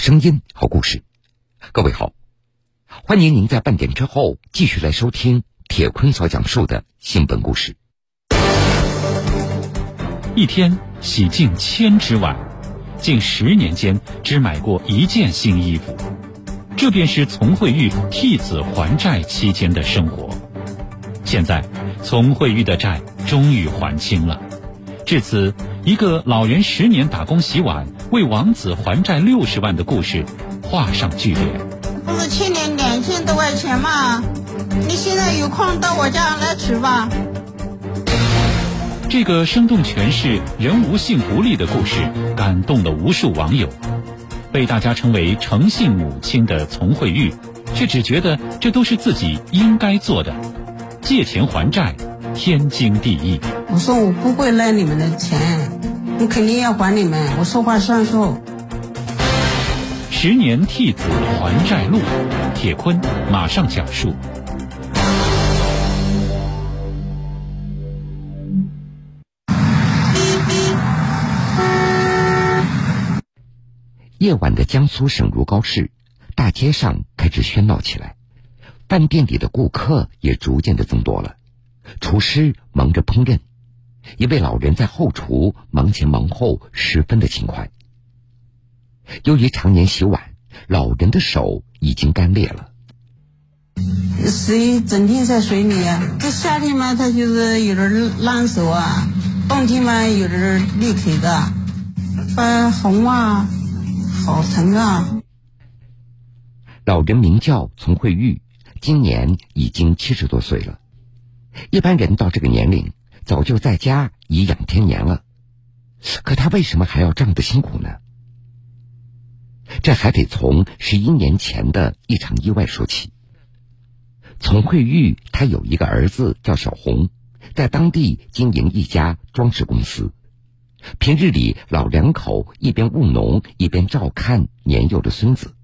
声音，好故事。各位好，欢迎您在半点之后继续来收听铁坤所讲述的新闻故事。一天洗净千只碗，近十年间只买过一件新衣服，这便是丛慧玉替子还债期间的生活。现在，丛慧玉的债终于还清了。至此，一个老人十年打工洗碗为王子还债六十万的故事画上句点。不是欠你两千多块钱吗？你现在有空到我家来取吧。这个生动诠释人无信不立的故事，感动了无数网友。被大家称为诚信母亲的丛慧玉，却只觉得这都是自己应该做的，借钱还债。天经地义。我说我不会赖你们的钱，我肯定要还你们，我说话算数。十年替子还债路，铁坤马上讲述。夜晚的江苏省如皋市，大街上开始喧闹起来，饭店里的顾客也逐渐的增多了。厨师忙着烹饪，一位老人在后厨忙前忙后，十分的勤快。由于常年洗碗，老人的手已经干裂了。水整天在水里啊，这夏天嘛，他就是有点烂手啊；冬天嘛，有点裂开的，发红啊，好疼啊。老人名叫丛慧玉，今年已经七十多岁了。一般人到这个年龄，早就在家颐养天年了。可他为什么还要这样的辛苦呢？这还得从十一年前的一场意外说起。丛慧玉他有一个儿子叫小红，在当地经营一家装饰公司。平日里，老两口一边务农，一边照看年幼的孙子，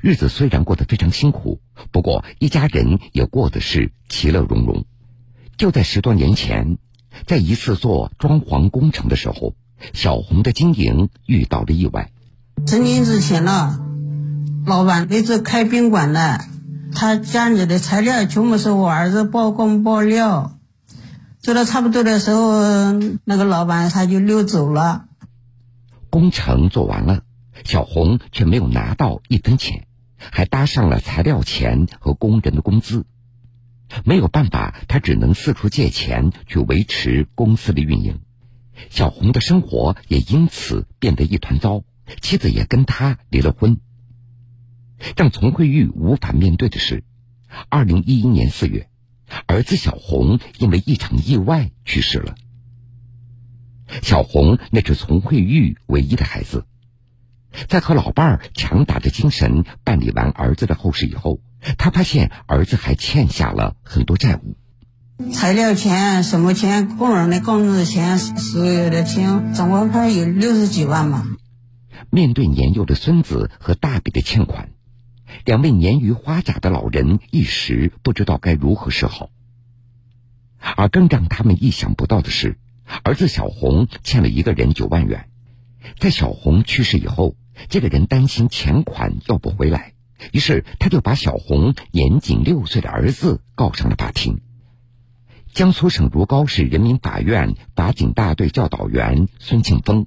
日子虽然过得非常辛苦，不过一家人也过得是其乐融融。就在十多年前，在一次做装潢工程的时候，小红的经营遇到了意外。十年之前了，老板那是开宾馆的，他家里的材料全部是我儿子包工包料，做到差不多的时候，那个老板他就溜走了。工程做完了，小红却没有拿到一分钱，还搭上了材料钱和工人的工资。没有办法，他只能四处借钱去维持公司的运营。小红的生活也因此变得一团糟，妻子也跟他离了婚。让丛慧玉无法面对的是，二零一一年四月，儿子小红因为一场意外去世了。小红那是丛慧玉唯一的孩子，在和老伴儿强打着精神办理完儿子的后事以后。他发现儿子还欠下了很多债务，材料钱、什么钱、工人的工资钱，所有的钱，总共还有六十几万嘛。面对年幼的孙子和大笔的欠款，两位年逾花甲的老人一时不知道该如何是好。而更让他们意想不到的是，儿子小红欠了一个人九万元，在小红去世以后，这个人担心钱款要不回来。于是，他就把小红年仅六岁的儿子告上了法庭。江苏省如皋市人民法院法警大队教导员孙庆峰：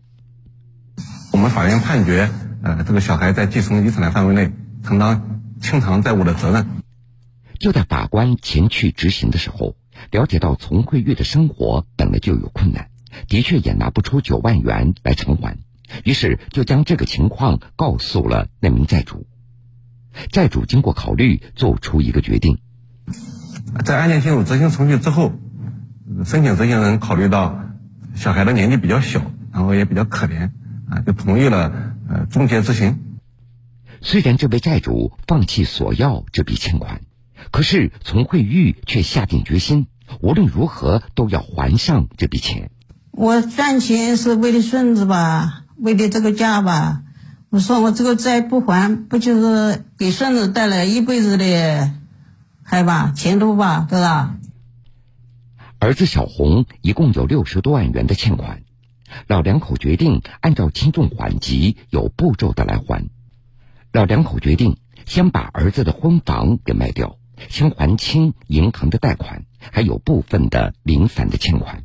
我们法院判决，呃，这个小孩在继承遗产的范围内承担清偿债务的责任。就在法官前去执行的时候，了解到丛慧玉的生活本来就有困难，的确也拿不出九万元来偿还，于是就将这个情况告诉了那名债主。债主经过考虑，做出一个决定。在案件进入执行程序之后，申请执行人考虑到小孩的年纪比较小，然后也比较可怜，啊，就同意了呃终结执行。虽然这位债主放弃索要这笔欠款，可是丛慧玉却下定决心，无论如何都要还上这笔钱。我赚钱是为了孙子吧，为了这个家吧。我说我这个债不还，不就是给孙子带来一辈子的害吧、前途吧，对吧？儿子小红一共有六十多万元的欠款，老两口决定按照轻重缓急、有步骤的来还。老两口决定先把儿子的婚房给卖掉，先还清银行的贷款，还有部分的零散的欠款。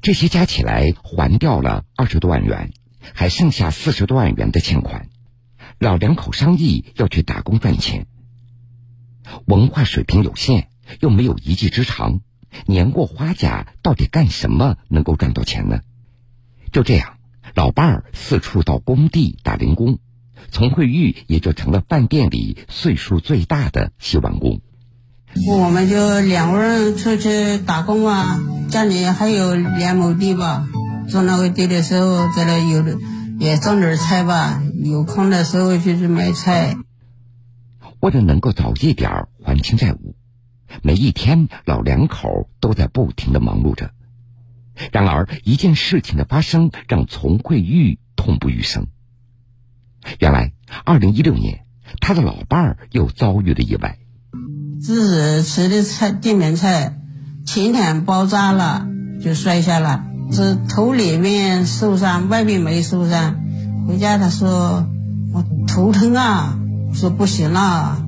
这些加起来还掉了二十多万元，还剩下四十多万元的欠款。老两口商议要去打工赚钱，文化水平有限，又没有一技之长，年过花甲，到底干什么能够赚到钱呢？就这样，老伴儿四处到工地打零工，丛慧玉也就成了饭店里岁数最大的洗碗工。我们就两个人出去打工啊，家里还有两亩地吧，种那个地的时候，在那有的也种点菜吧，有空的时候就去买菜。为了能够早一点还清债务，每一天老两口都在不停的忙碌着。然而，一件事情的发生让丛慧玉痛不欲生。原来，二零一六年，他的老伴儿又遭遇了意外。自己吃的菜电饼菜，前天爆炸了，就摔下了，是头里面受伤，外面没受伤。回家他说我头疼啊，我说不行了，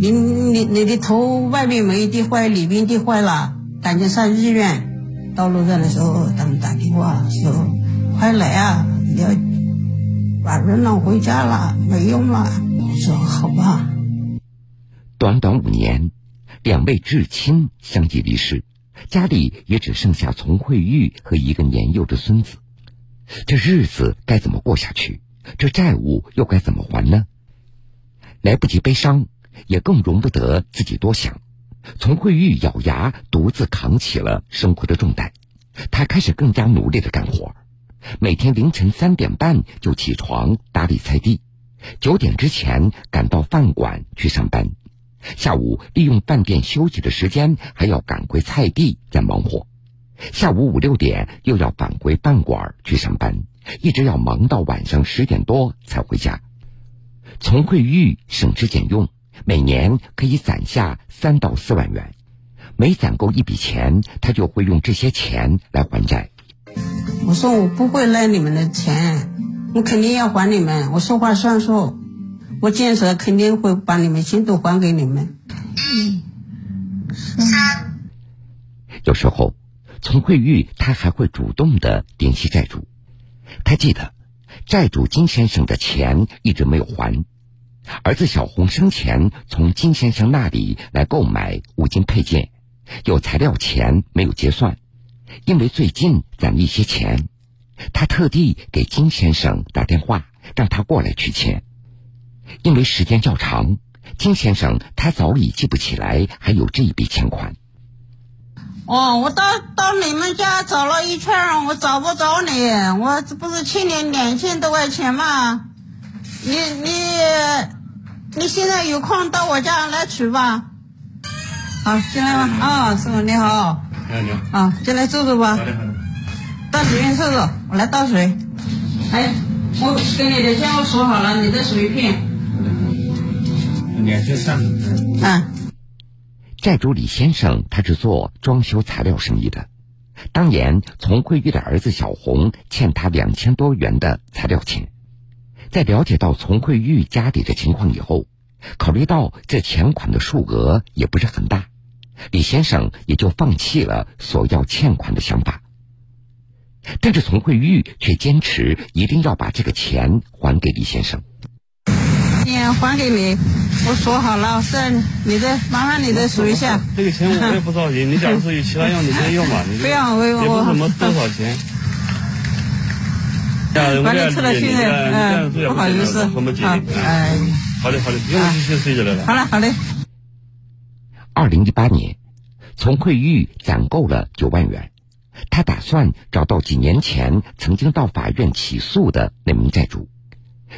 你你你的头外面没地坏，里面地坏了，赶紧上医院。到路上的时候，他们打电话说快来啊，你要把人弄回家了，没用了。我说好吧。短短五年，两位至亲相继离世，家里也只剩下丛慧玉和一个年幼的孙子。这日子该怎么过下去？这债务又该怎么还呢？来不及悲伤，也更容不得自己多想。丛慧玉咬牙，独自扛起了生活的重担。她开始更加努力的干活，每天凌晨三点半就起床打理菜地，九点之前赶到饭馆去上班。下午利用饭店休息的时间，还要赶回菜地再忙活。下午五六点又要返回饭馆去上班，一直要忙到晚上十点多才回家。丛慧玉省吃俭用，每年可以攒下三到四万元。每攒够一笔钱，他就会用这些钱来还债。我说我不会赖你们的钱，我肯定要还你们。我说话算数。我建设肯定会把你们心都还给你们。嗯，有时候，丛慧玉他还会主动的联系债主。他记得，债主金先生的钱一直没有还，儿子小红生前从金先生那里来购买五金配件，有材料钱没有结算，因为最近攒了一些钱，他特地给金先生打电话，让他过来取钱。因为时间较长，金先生他早已记不起来还有这一笔欠款。哦，我到到你们家找了一圈，我找不着你。我这不是欠你两千多块钱吗？你你你现在有空到我家来取吧。好，进来吧。啊，师傅你好。你好，你好。啊，进来坐坐吧。好的，好的。到里面坐坐，我来倒水。哎，我给你的钱我数好了，你的水片。两千三。啊，债主李先生他是做装修材料生意的，当年丛慧玉的儿子小红欠他两千多元的材料钱，在了解到丛慧玉家里的情况以后，考虑到这钱款的数额也不是很大，李先生也就放弃了索要欠款的想法。但是丛慧玉却坚持一定要把这个钱还给李先生。钱还给你，我说好了，是你的，麻烦你再数一下。这个钱我也不着急，你假如说有其他用，你可以用嘛。不要，我也不我什么多少钱。把你吃了现在，嗯，不好意思，啊，哎，好的好的，不用谢谢就来了。好嘞好嘞。二零一八年，从惠玉攒够了九万元，他打算找到几年前曾经到法院起诉的那名债主。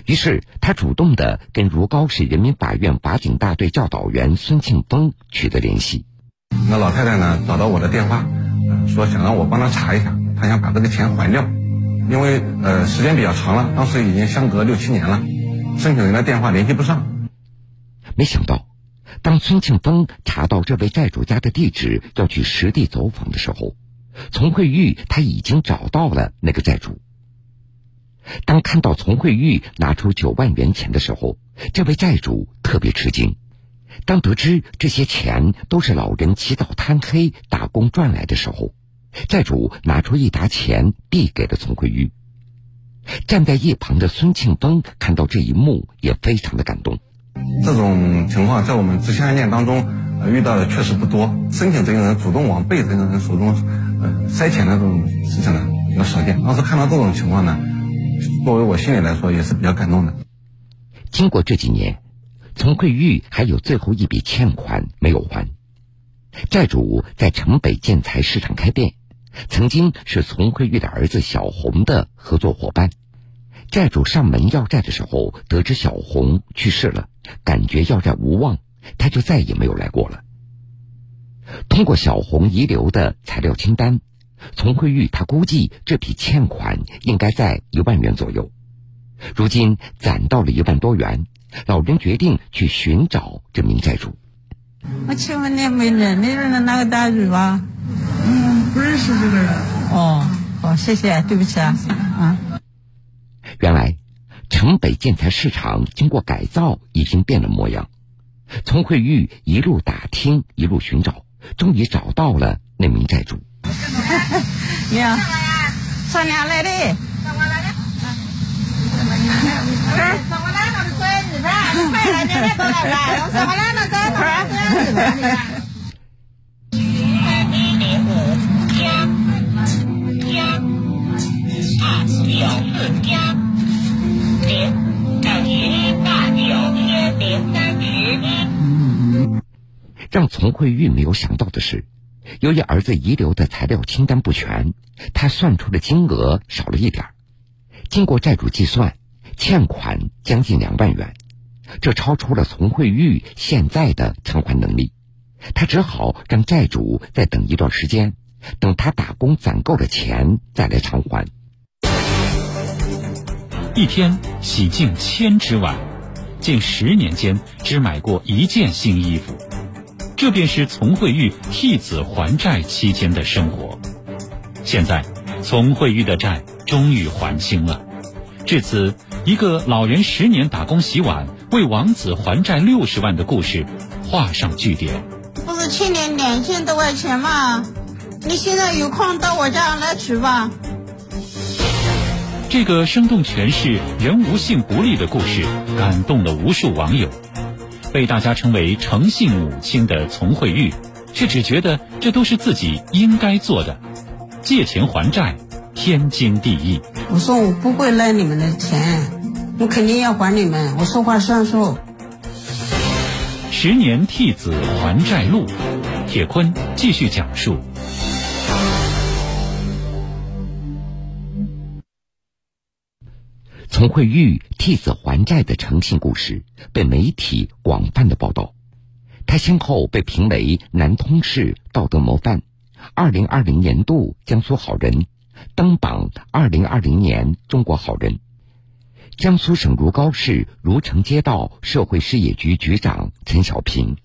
于是，他主动的跟如皋市人民法院法警大队教导员孙庆峰取得联系。那老太太呢，找到我的电话，说想让我帮她查一下，她想把这个钱还掉，因为呃时间比较长了，当时已经相隔六七年了，申请人的电话联系不上。没想到，当孙庆峰查到这位债主家的地址，要去实地走访的时候，丛慧玉他已经找到了那个债主。当看到丛慧玉拿出九万元钱的时候，这位债主特别吃惊。当得知这些钱都是老人起早贪黑打工赚来的时候，债主拿出一沓钱递给了丛慧玉。站在一旁的孙庆峰看到这一幕，也非常的感动。这种情况在我们执行案件当中，遇到的确实不多。申请这个人主动往被这个人手中，塞钱的这种事情呢，比较少见。当时看到这种情况呢，作为我心里来说，也是比较感动的。经过这几年，丛慧玉还有最后一笔欠款没有还。债主在城北建材市场开店，曾经是丛慧玉的儿子小红的合作伙伴。债主上门要债的时候，得知小红去世了，感觉要债无望，他就再也没有来过了。通过小红遗留的材料清单，丛慧玉他估计这笔欠款应该在一万元左右。如今攒到了一万多元，老人决定去寻找这名债主。我请问你没人你认得那个债主吗？嗯，不认识这个人。哦，哦，谢谢，对不起啊，啊。原来，城北建材市场经过改造，已经变了模样。丛慧玉一路打听，一路寻找，终于找到了那名债主。你好，上哪来的？上我来的。上我来我的孙子噻，快来，年年都来玩。上我来那个，快来。二九四加零等于八九千零三十一。让丛慧玉没有想到的是，由于儿子遗留的材料清单不全，他算出的金额少了一点经过债主计算，欠款将近两万元，这超出了丛慧玉现在的偿还能力。他只好让债主再等一段时间，等他打工攒够了钱再来偿还。一天洗净千只碗，近十年间只买过一件新衣服，这便是丛慧玉替子还债期间的生活。现在，丛慧玉的债终于还清了，至此，一个老人十年打工洗碗为王子还债六十万的故事画上句点。不是去年两千多块钱吗？你现在有空到我家来取吧。这个生动诠释人无信不立的故事，感动了无数网友。被大家称为诚信母亲的丛慧玉，却只觉得这都是自己应该做的。借钱还债，天经地义。我说我不会赖你们的钱，我肯定要还你们，我说话算数。十年替子还债路，铁坤继续讲述。陈慧玉替子还债的诚信故事被媒体广泛的报道，他先后被评为南通市道德模范、二零二零年度江苏好人、登榜二零二零年中国好人。江苏省如皋市如城街道社会事业局局长陈小平，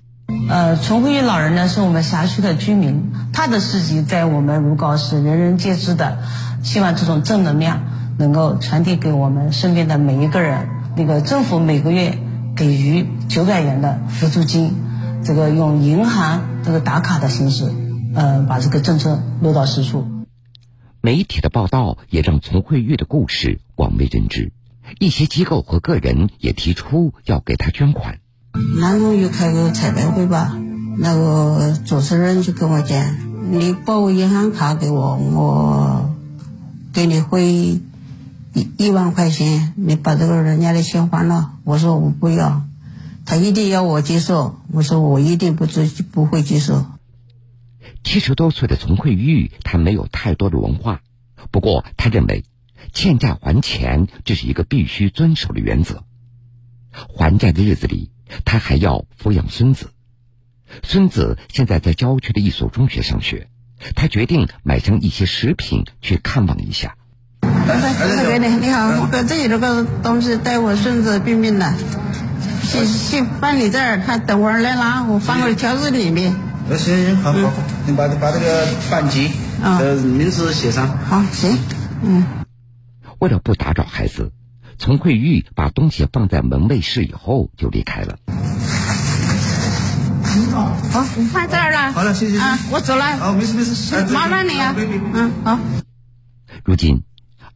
呃，陈慧玉老人呢是我们辖区的居民，他的事迹在我们如皋市人人皆知的，希望这种正能量。能够传递给我们身边的每一个人。那个政府每个月给予九百元的扶助金，这个用银行这个打卡的形式，呃，把这个政策落到实处。媒体的报道也让丛慧玉的故事广为人知，一些机构和个人也提出要给他捐款。南通又开个彩排会吧，那个主持人就跟我讲：“你报个银行卡给我，我给你汇。”一一万块钱，你把这个人家的钱还了。我说我不要，他一定要我接受。我说我一定不接，不会接受。七十多岁的丛慧玉，她没有太多的文化，不过她认为，欠债还钱这是一个必须遵守的原则。还债的日子里，她还要抚养孙子。孙子现在在郊区的一所中学上学，她决定买上一些食品去看望一下。这个给你，你好，我把这里这个东西带我孙子病病的，去去放你这儿，他等会儿来拿，我放回调子里面。那行行，好好，你把把这个班级，呃，名字写上。好，行，嗯。为了不打扰孩子，丛慧玉把东西放在门卫室以后就离开了。好，放这儿了。好了，谢谢。啊，我走了。好，没事没事，麻烦你啊。嗯，好。如今，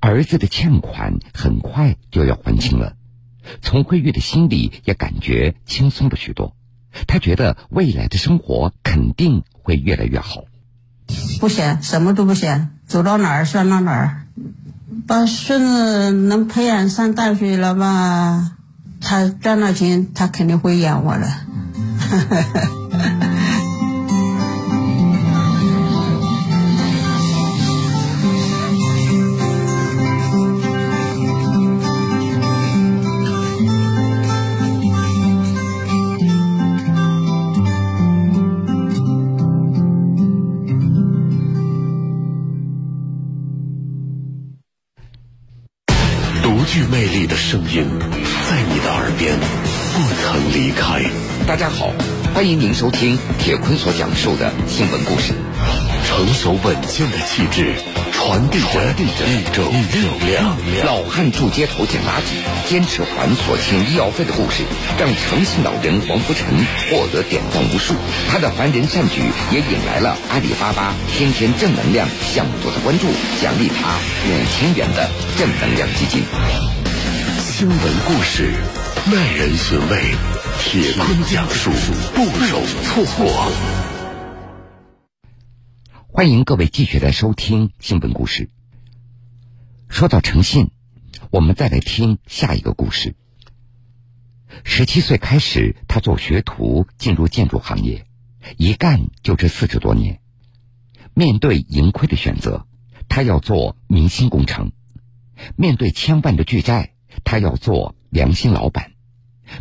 儿子的欠款很快就要还清了，丛慧玉的心里也感觉轻松了许多。他觉得未来的生活肯定会越来越好。不嫌，什么都不嫌，走到哪儿算到哪儿。把孙子能培养上大学了吧？他赚了钱，他肯定会养我的。具魅力的声音，在你的耳边不曾离开。大家好，欢迎您收听铁坤所讲述的新闻故事。成熟稳健的气质，传递着一种力量。老汉住街头捡垃圾，坚持还所欠医药费的故事，让诚信老人黄福成获得点赞无数。他的凡人善举也引来了阿里巴巴天天正能量项目组的关注，奖励他五千元的正能量基金。新闻故事，耐人寻味，铁坤讲述，不容错过。欢迎各位继续来收听新闻故事。说到诚信，我们再来听下一个故事。十七岁开始，他做学徒，进入建筑行业，一干就这四十多年。面对盈亏的选择，他要做明星工程；面对千万的巨债，他要做良心老板；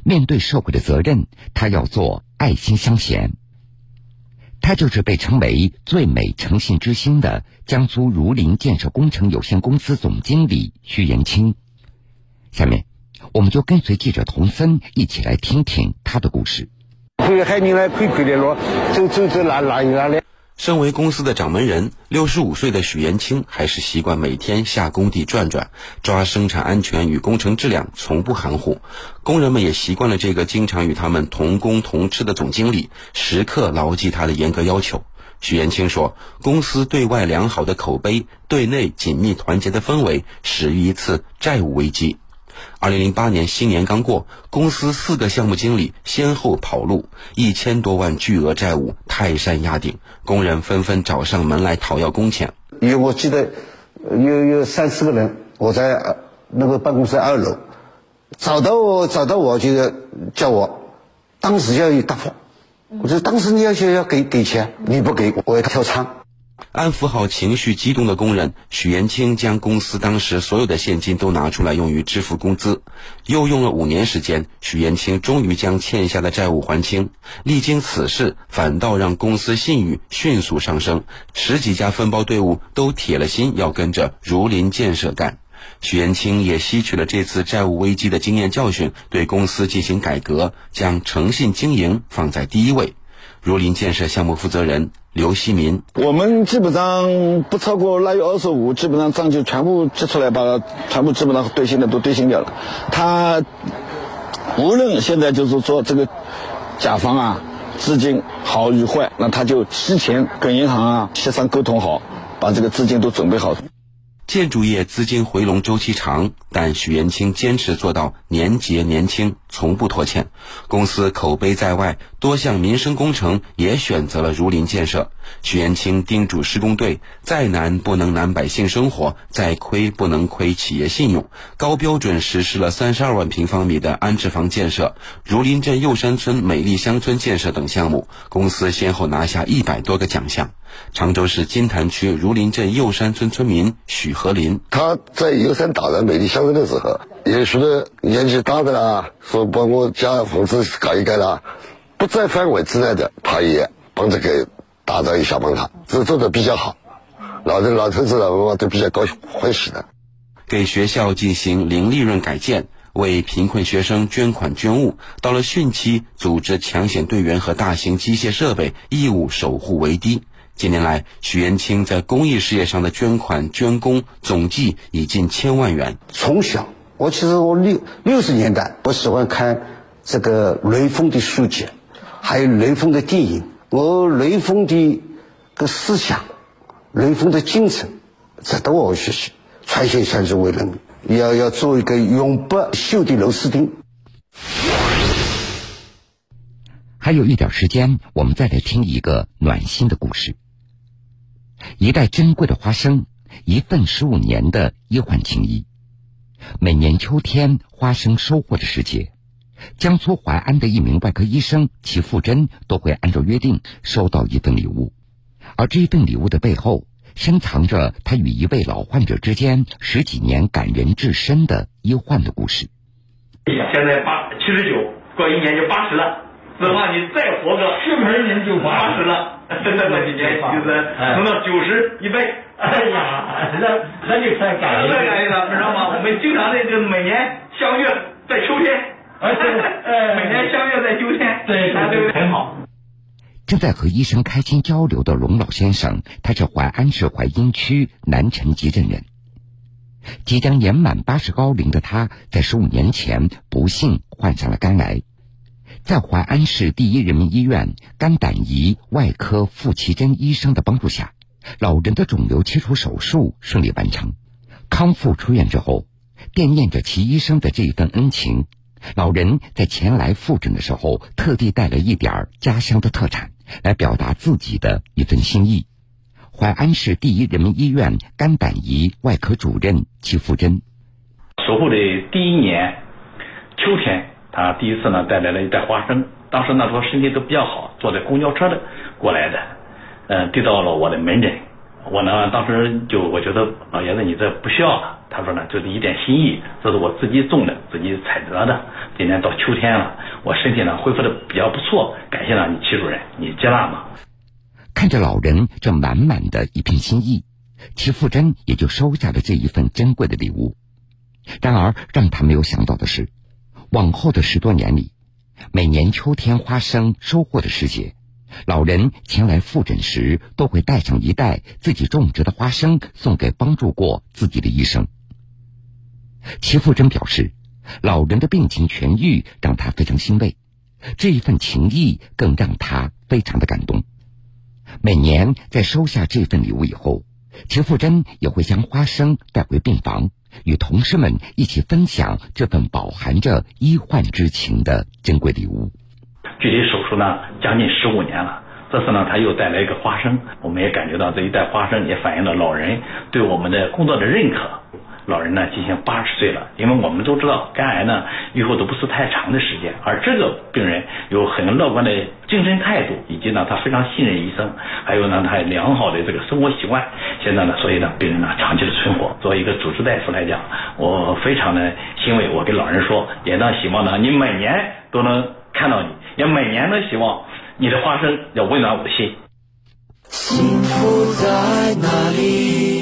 面对社会的责任，他要做爱心乡贤。他就是被称为“最美诚信之星”的江苏儒林建设工程有限公司总经理徐延清。下面，我们就跟随记者童森一起来听听他的故事。走走走哪哪哪？身为公司的掌门人，六十五岁的许延清还是习惯每天下工地转转，抓生产安全与工程质量，从不含糊。工人们也习惯了这个经常与他们同工同吃的总经理，时刻牢记他的严格要求。许延清说：“公司对外良好的口碑，对内紧密团结的氛围，始于一次债务危机。”二零零八年新年刚过，公司四个项目经理先后跑路，一千多万巨额债务泰山压顶，工人纷纷找上门来讨要工钱。有我记得有有三四个人，我在那个办公室二楼，找到我找到我就叫我，当时就要有答复。我说当时你要求要给给钱，你不给我要跳仓。安抚好情绪激动的工人，许延清将公司当时所有的现金都拿出来用于支付工资。又用了五年时间，许延清终于将欠下的债务还清。历经此事，反倒让公司信誉迅速上升，十几家分包队伍都铁了心要跟着儒林建设干。许延清也吸取了这次债务危机的经验教训，对公司进行改革，将诚信经营放在第一位。儒林建设项目负责人刘希民：我们基本上不超过腊月二十五，基本上账就全部结出来，把全部基本上兑现的都兑现掉了。他无论现在就是说这个甲方啊资金好与坏，那他就提前跟银行啊协商沟通好，把这个资金都准备好。建筑业资金回笼周期长，但许延清坚持做到年结年清，从不拖欠。公司口碑在外，多项民生工程也选择了儒林建设。许延清叮嘱施工队：再难不能难百姓生活，再亏不能亏企业信用。高标准实施了三十二万平方米的安置房建设、儒林镇右山村美丽乡村建设等项目，公司先后拿下一百多个奖项。常州市金坛区儒林镇右山村村民许和林，他在右山打造美丽乡村的时候，也许多年纪大的啦，说帮我家房子改一改啦，不在范围之内的，他也帮着给打造一下帮他，这做的比较好，老的老头子老妈妈都比较高兴欢喜的。给学校进行零利润改建，为贫困学生捐款捐物，到了汛期，组织抢险队员和大型机械设备义务守护围堤。近年来，许元清在公益事业上的捐款捐功总计已近千万元。从小，我其实我六六十年代，我喜欢看这个雷锋的书籍，还有雷锋的电影。我雷锋的个思想，雷锋的精神，值得我学习，传承下去为人民。要要做一个永不锈的螺丝钉。还有一点时间，我们再来听一个暖心的故事。一袋珍贵的花生，一份十五年的医患情谊。每年秋天花生收获的时节，江苏淮安的一名外科医生齐富珍都会按照约定收到一份礼物，而这一份礼物的背后，深藏着他与一位老患者之间十几年感人至深的医患的故事。现在八七十九，过一年就八十了。指望你再活个十门年就八十了，再过几年就是能到九十一倍。哎呀，那那就太感恩了，太感恩了，知道吗？我们经常的就每年相约在秋天，每年相约在秋天，对对对，很好。正在和医生开心交流的龙老先生，他是淮安市淮阴区南城集镇人。即将年满八十高龄的他，在十五年前不幸患上了肝癌。在淮安市第一人民医院肝胆胰外科傅其珍医生的帮助下，老人的肿瘤切除手术顺利完成。康复出院之后，惦念着齐医生的这一份恩情，老人在前来复诊的时候，特地带了一点家乡的特产，来表达自己的一份心意。淮安市第一人民医院肝胆胰外科主任齐富珍，守护的第一年秋天。他第一次呢带来了一袋花生，当时呢说身体都比较好，坐在公交车的过来的，嗯，递到了我的门诊，我呢当时就我觉得老爷子你这不需要了，他说呢就是一点心意，这是我自己种的，自己采得的，今年到秋天了，我身体呢恢复的比较不错，感谢了你齐主任，你接纳吗？看着老人这满满的一片心意，齐富珍也就收下了这一份珍贵的礼物。然而让他没有想到的是。往后的十多年里，每年秋天花生收获的时节，老人前来复诊时，都会带上一袋自己种植的花生，送给帮助过自己的医生。齐富珍表示，老人的病情痊愈让他非常欣慰，这一份情谊更让他非常的感动。每年在收下这份礼物以后，齐富珍也会将花生带回病房。与同事们一起分享这份饱含着医患之情的珍贵礼物。距离手术呢，将近十五年了。这次呢，他又带来一个花生，我们也感觉到这一袋花生也反映了老人对我们的工作的认可。老人呢，今年八十岁了，因为我们都知道肝癌呢预后都不是太长的时间，而这个病人有很乐观的精神态度，以及呢他非常信任医生，还有呢他良好的这个生活习惯。现在呢，所以呢病人呢长期的存活。作为一个主治大夫来讲，我非常的欣慰。我跟老人说，也呢希望呢你每年都能看到你，也每年都希望你的花生要温暖我的心。幸福在哪里？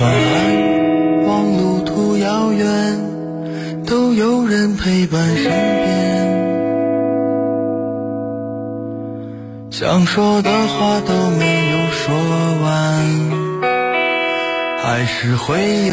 晚安，望路途遥远，都有人陪伴身边。想说的话都没有说完，还是会有。